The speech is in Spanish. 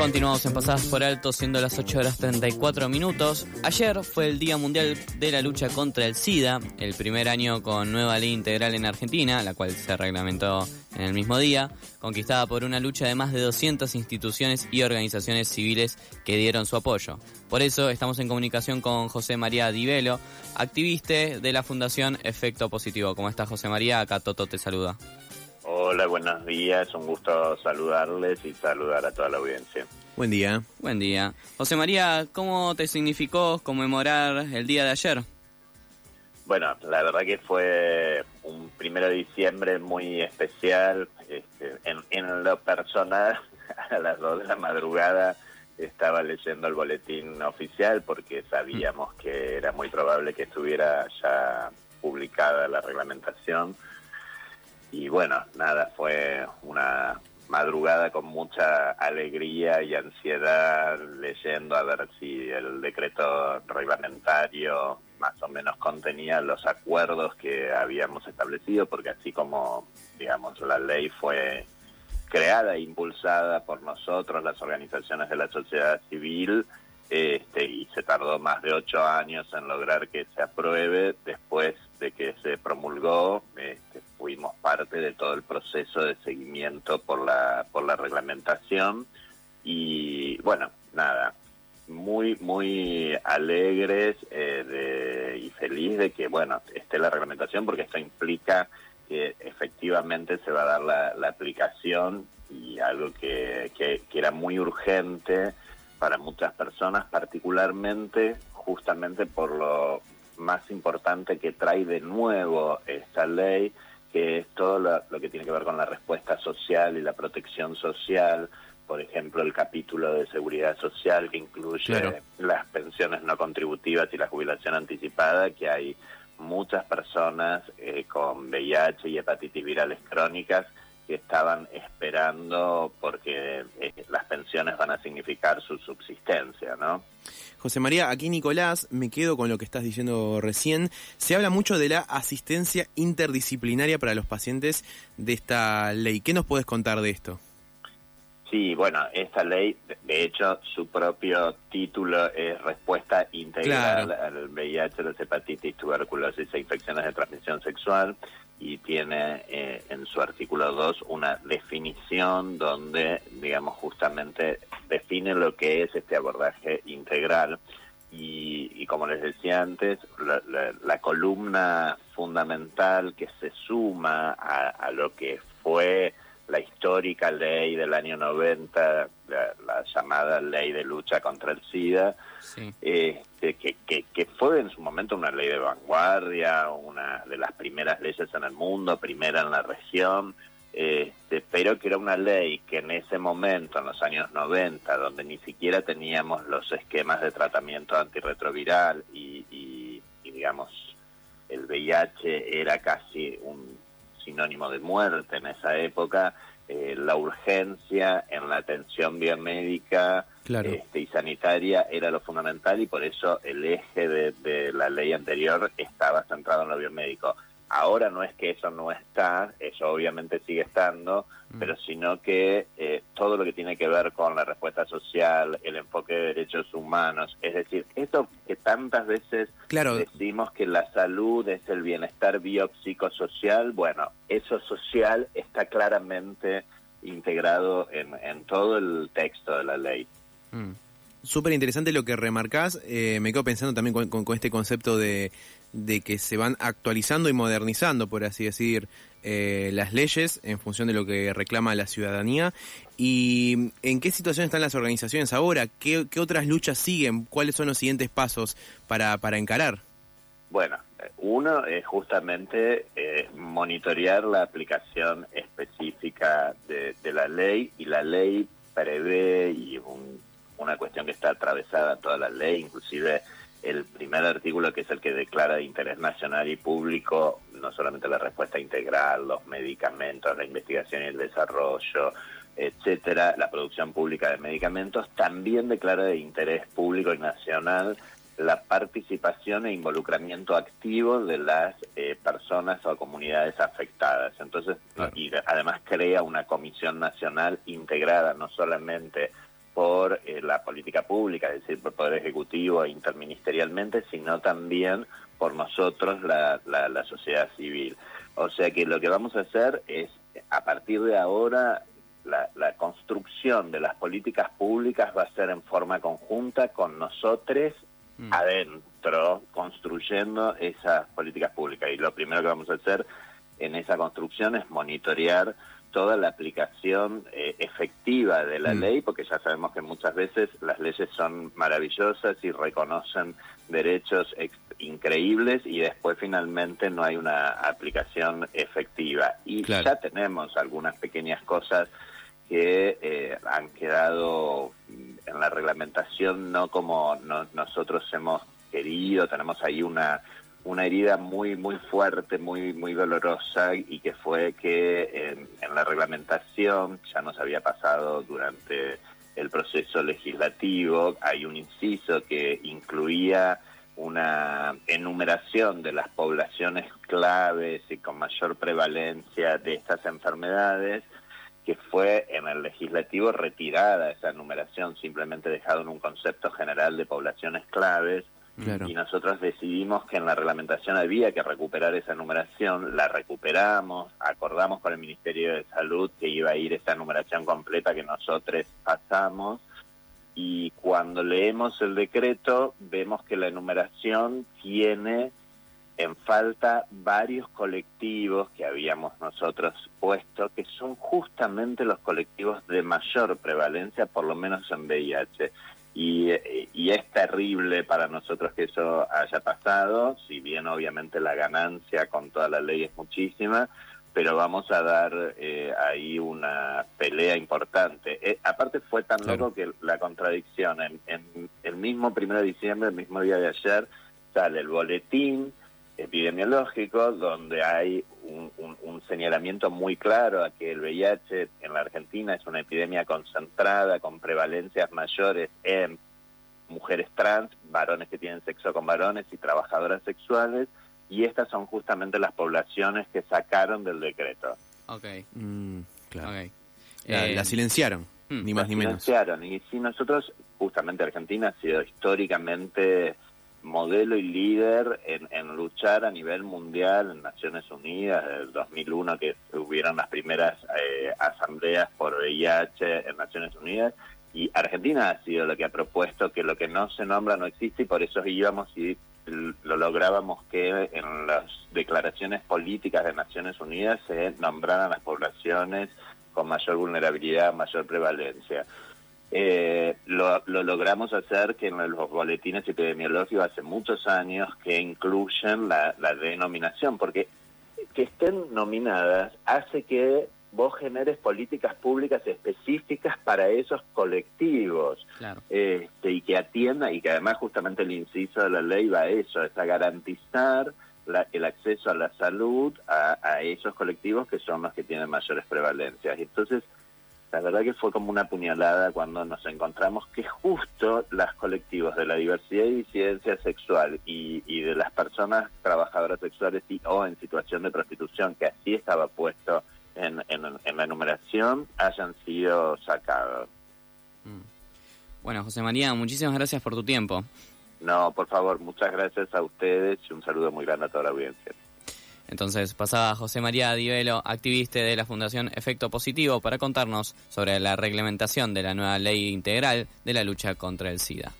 Continuamos en Pasadas por Alto, siendo las 8 horas 34 minutos. Ayer fue el Día Mundial de la Lucha contra el SIDA, el primer año con nueva ley integral en Argentina, la cual se reglamentó en el mismo día, conquistada por una lucha de más de 200 instituciones y organizaciones civiles que dieron su apoyo. Por eso estamos en comunicación con José María Divelo, activista de la Fundación Efecto Positivo. ¿Cómo estás, José María? Acá Toto te saluda. Hola, buenos días. Un gusto saludarles y saludar a toda la audiencia. Buen día. Buen día. José María, ¿cómo te significó conmemorar el día de ayer? Bueno, la verdad que fue un primero de diciembre muy especial. Este, en, lo personal, a las dos de la madrugada estaba leyendo el boletín oficial porque sabíamos que era muy probable que estuviera ya publicada la reglamentación y bueno, nada, fue una madrugada con mucha alegría y ansiedad leyendo a ver si el decreto reglamentario más o menos contenía los acuerdos que habíamos establecido, porque así como, digamos, la ley fue creada e impulsada por nosotros, las organizaciones de la sociedad civil, este, y se tardó más de ocho años en lograr que se apruebe. Después de que se promulgó, de todo el proceso de seguimiento por la, por la reglamentación. Y bueno, nada, muy, muy alegres eh, y feliz de que, bueno, esté la reglamentación porque esto implica que efectivamente se va a dar la, la aplicación y algo que, que, que era muy urgente para muchas personas, particularmente justamente por lo más importante que trae de nuevo esta ley, que es todo lo, que tiene que ver con la respuesta social y la protección social, por ejemplo, el capítulo de seguridad social que incluye las pensiones no contributivas y la jubilación anticipada, que hay muchas personas eh, con VIH y hepatitis virales crónicas que estaban esperando porque eh, las van a significar su subsistencia, ¿no? José María, aquí Nicolás, me quedo con lo que estás diciendo recién. Se habla mucho de la asistencia interdisciplinaria para los pacientes de esta ley. ¿Qué nos puedes contar de esto? Sí, bueno, esta ley, de hecho, su propio título es Respuesta Integral al VIH, la hepatitis, tuberculosis e infecciones de transmisión sexual y tiene eh, en su artículo 2 una definición donde, digamos, justamente define lo que es este abordaje integral. Y, como les decía antes, la, columna fundamental que se suma a lo que fue la histórica ley del año 90, la, llamada ley de lucha contra el SIDA, este, que, que, fue en su momento una ley de vanguardia, una de las primeras leyes en el mundo, primera en la región, este, pero que era una ley que en ese momento, en los años 90, donde ni siquiera teníamos los esquemas de tratamiento antirretroviral y, y digamos, el VIH era casi un sinónimo de muerte en esa época, eh, la urgencia en la atención biomédica este, y sanitaria era lo fundamental y por eso el eje de la ley anterior estaba centrado en lo biomédico. Ahora no es que eso no está, eso obviamente sigue estando, mm. pero sino que eh, todo lo que tiene que ver con la respuesta social, el enfoque de derechos humanos, es decir, esto que tantas veces decimos que la salud es el bienestar biopsicosocial, bueno, eso social está claramente integrado en, en todo el texto de la ley. Mm. Súper interesante lo que remarcás. Eh, me quedo pensando también con, este concepto de, que se van actualizando y modernizando, por así decir, eh, las leyes en función de lo que reclama la ciudadanía. ¿Y en qué situación están las organizaciones ahora? ¿Qué, otras luchas siguen? ¿Cuáles son los siguientes pasos para, para encarar? Bueno, uno es justamente eh, monitorear la aplicación específica de, de la ley y la ley prevé y un una cuestión que está atravesada toda la ley, inclusive el primer artículo que es el que declara de interés nacional y público no solamente la respuesta integral, los medicamentos, la investigación y el desarrollo, etcétera, la producción pública de medicamentos, también declara de interés público y nacional la participación e involucramiento activo de las eh, personas o comunidades afectadas. Entonces, y además crea una comisión nacional integrada no solamente por eh, la política pública, es decir, por el Poder Ejecutivo e interministerialmente, sino también por nosotros, la, la, sociedad civil. O sea que lo que vamos a hacer es, a partir de ahora, la, la, construcción de las políticas públicas va a ser en forma conjunta con nosotros mm. adentro, construyendo esas políticas públicas. Y lo primero que vamos a hacer en esa construcción es monitorear toda la aplicación eh, efectiva de la mm. ley, porque ya sabemos que muchas veces las leyes son maravillosas y reconocen derechos increíbles y después finalmente no hay una aplicación efectiva. Y ya tenemos algunas pequeñas cosas que eh, han quedado en la reglamentación no como nosotros hemos querido, tenemos ahí una una herida muy muy fuerte, muy muy dolorosa y que fue que en, la reglamentación ya nos había pasado durante el proceso legislativo, hay un inciso que incluía una enumeración de las poblaciones claves y con mayor prevalencia de estas enfermedades, que fue en el legislativo retirada esa enumeración, simplemente dejado en un concepto general de poblaciones claves, y nosotros decidimos que en la reglamentación había que recuperar esa numeración, la recuperamos, acordamos con el Ministerio de Salud que iba a ir esa numeración completa que nosotros pasamos y cuando leemos el decreto vemos que la numeración tiene en falta varios colectivos que habíamos nosotros puesto, que son justamente los colectivos de mayor prevalencia, por lo menos en VIH. Y, es terrible para nosotros que eso haya pasado, si bien obviamente la ganancia con toda la ley es muchísima, pero vamos a dar eh, ahí una pelea importante. Eh, aparte fue tan loco que la contradicción, en, en el mismo primero de diciembre, el mismo día de ayer, sale el boletín epidemiológico donde hay un, señalamiento muy claro a que el VIH en la Argentina es una epidemia concentrada con prevalencias mayores en mujeres trans, varones que tienen sexo con varones y trabajadoras sexuales, y estas son justamente las poblaciones que sacaron del decreto. Ok. Mm, claro. La, eh, silenciaron, ni más ni menos. silenciaron, y si nosotros, justamente Argentina ha sido históricamente modelo y líder en, luchar a nivel mundial en Naciones Unidas, desde el 2001 que hubieron las primeras eh, asambleas por VIH en Naciones Unidas, y Argentina ha sido lo que ha propuesto que lo que no se nombra no existe y por eso íbamos y lo lográbamos que en las declaraciones políticas de Naciones Unidas se nombraran las poblaciones con mayor vulnerabilidad, mayor prevalencia eh, lo, logramos hacer que en los boletines epidemiológicos hace muchos años que incluyen la, denominación, porque que estén nominadas hace que vos generes políticas públicas específicas para esos colectivos este, y que atienda y que además justamente el inciso de la ley va a eso, es a garantizar el acceso a la salud a, a, esos colectivos que son los que tienen mayores prevalencias. Y entonces la verdad que fue como una puñalada cuando nos encontramos que justo los colectivos de la diversidad y disidencia sexual y, de las personas trabajadoras sexuales y, o en situación de prostitución, que así estaba puesto en, en, la enumeración, hayan sido sacados. Mm. Bueno, José María, muchísimas gracias por tu tiempo. No, por favor, muchas gracias a ustedes y un saludo muy grande a toda la audiencia. Entonces pasaba José María Divelo, activista de la Fundación Efecto Positivo, para contarnos sobre la reglamentación de la nueva ley integral de la lucha contra el SIDA.